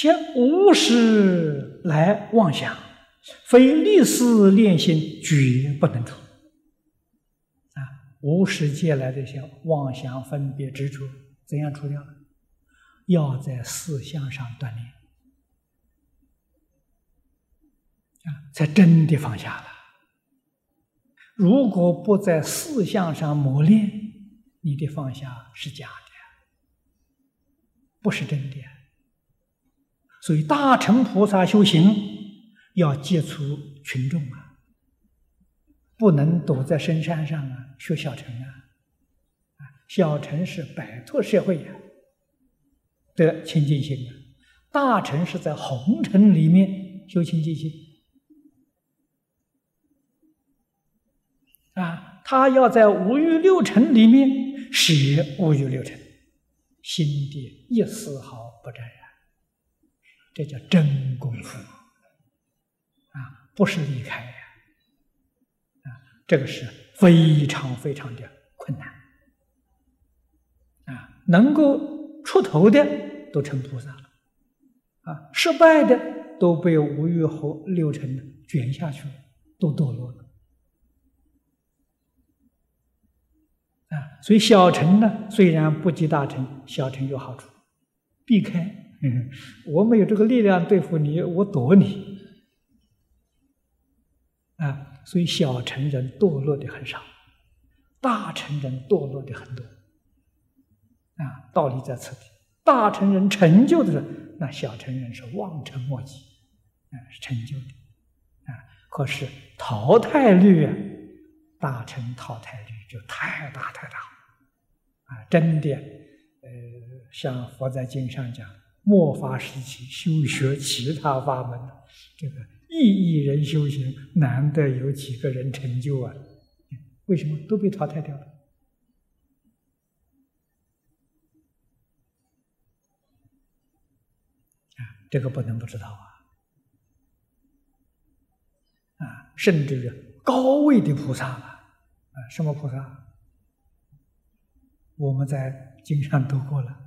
先无始来妄想，非立思练心，绝不能除。啊，无始借来的些妄想、分别、执着，怎样除掉？要在四相上锻炼，啊，才真的放下了。如果不在四相上磨练，你的放下是假的，不是真的。所以大乘菩萨修行要接触群众啊，不能躲在深山上啊学小乘啊，小乘是摆脱社会呀的清净心啊，大乘是在红尘里面修清净心啊，他要在五欲六尘里面舍五欲六尘，心地一丝毫不沾染。这叫真功夫啊，不是离开，啊，这个是非常非常的困难啊，能够出头的都成菩萨了，啊，失败的都被五欲和六尘卷下去了，都堕落了啊，所以小乘呢，虽然不及大乘，小乘有好处，避开。嗯，我没有这个力量对付你，我躲你啊！所以小成人堕落的很少，大成人堕落的很多啊！道理在此地，大成人成就的人，那小成人是望尘莫及啊，是成就的啊。可是淘汰率啊，大成淘汰率就太大太大啊！真的，呃，像佛在经上讲。末法时期修学其他法门，这个一亿人修行，难得有几个人成就啊？为什么都被淘汰掉了？啊，这个不能不知道啊！啊，甚至于高位的菩萨啊，啊，什么菩萨？我们在经上读过了。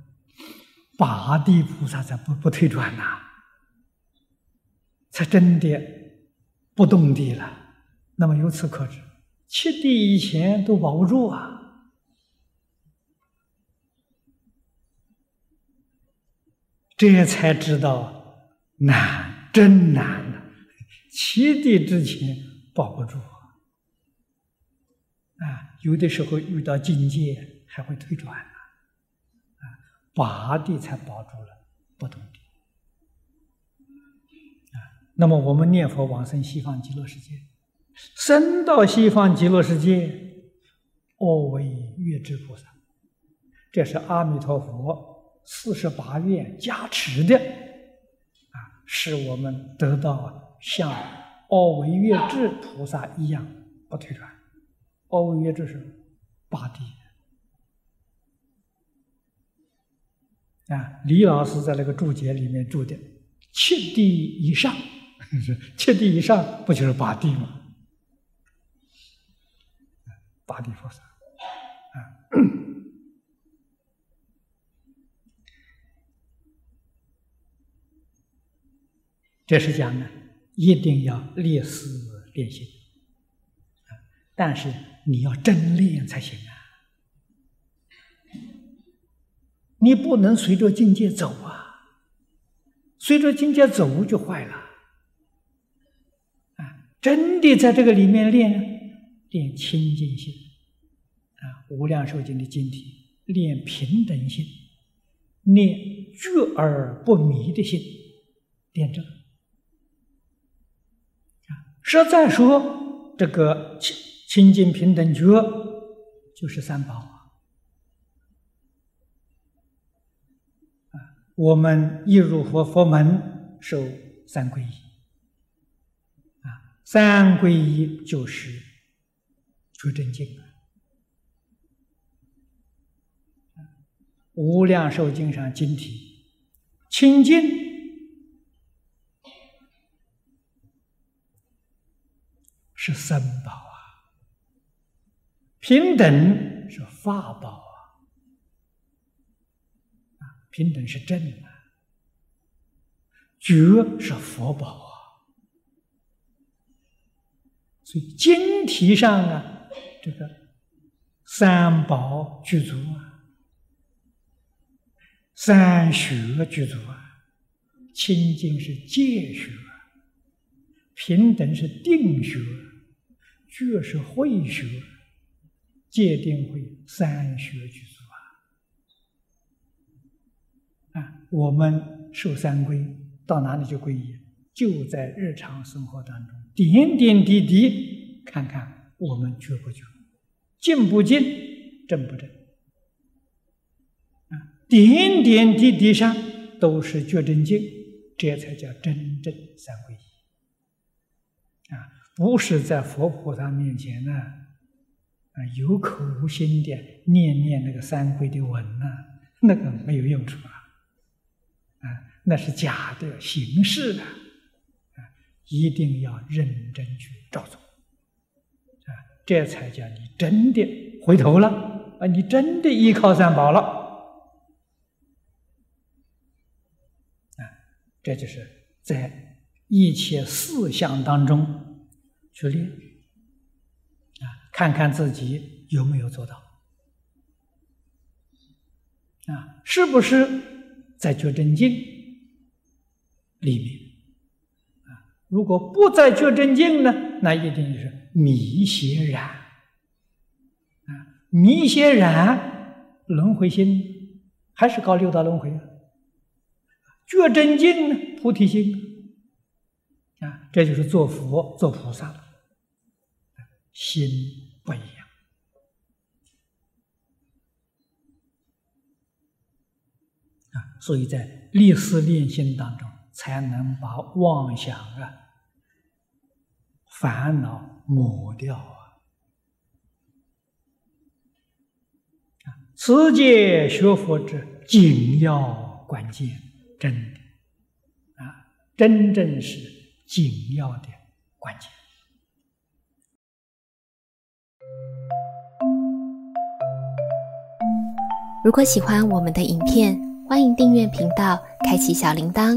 八地菩萨才不不退转呐，才真的不动地了。那么由此可知，七地以前都保不住啊，这才知道难，真难呐！七地之前保不住啊，啊，有的时候遇到境界还会退转。八地才保住了不动地啊！那么我们念佛往生西方极乐世界，生到西方极乐世界，恶为月智菩萨，这是阿弥陀佛四十八愿加持的啊，使我们得到像恶为月智菩萨一样不退转。恶为月智是八地。啊，李老师在那个注解里面注的“七地以上”，七地以上不就是八地吗？八地菩萨啊，这是讲呢，一定要练思练心，但是你要真练才行啊。你不能随着境界走啊，随着境界走就坏了。啊，真的在这个里面练练清净心，啊，无量寿经的经体练平等心，练觉而不迷的心，练这个。啊，实在说这个清清净平等觉就是三宝。我们一入佛佛门，受三皈依，啊，三皈依就是出真经啊。无量寿经上经题，清净是三宝啊，平等是法宝。平等是正啊，觉是佛宝啊。所以经题上啊，这个三宝具足啊，三学具足啊，清净是戒学，平等是定学，觉是慧学，戒定慧三学具足啊。啊，我们受三皈，到哪里就皈依？就在日常生活当中，点点滴滴，看看我们觉不觉，进不进，正不正，啊，点点滴滴上都是觉真境，这才叫真正三皈依。啊，不是在佛菩萨面前呢，啊，有口无心的念念那个三皈的文呐，那个没有用处，那是假的形式啊。一定要认真去照做，啊，这才叫你真的回头了啊！你真的依靠三宝了，啊，这就是在一切事项当中去练，啊，看看自己有没有做到，啊，是不是在觉真经里面啊？如果不在觉真境呢，那一定就是迷邪染啊！迷邪染轮回心还是搞六道轮回啊？觉真境呢，菩提心啊，这就是做佛做菩萨了，心不一样啊！所以在立思练心当中，才能把妄想啊。烦恼抹掉啊！啊，此界学佛之紧要关键，真的啊，真正是紧要的关键。如果喜欢我们的影片，欢迎订阅频道，开启小铃铛，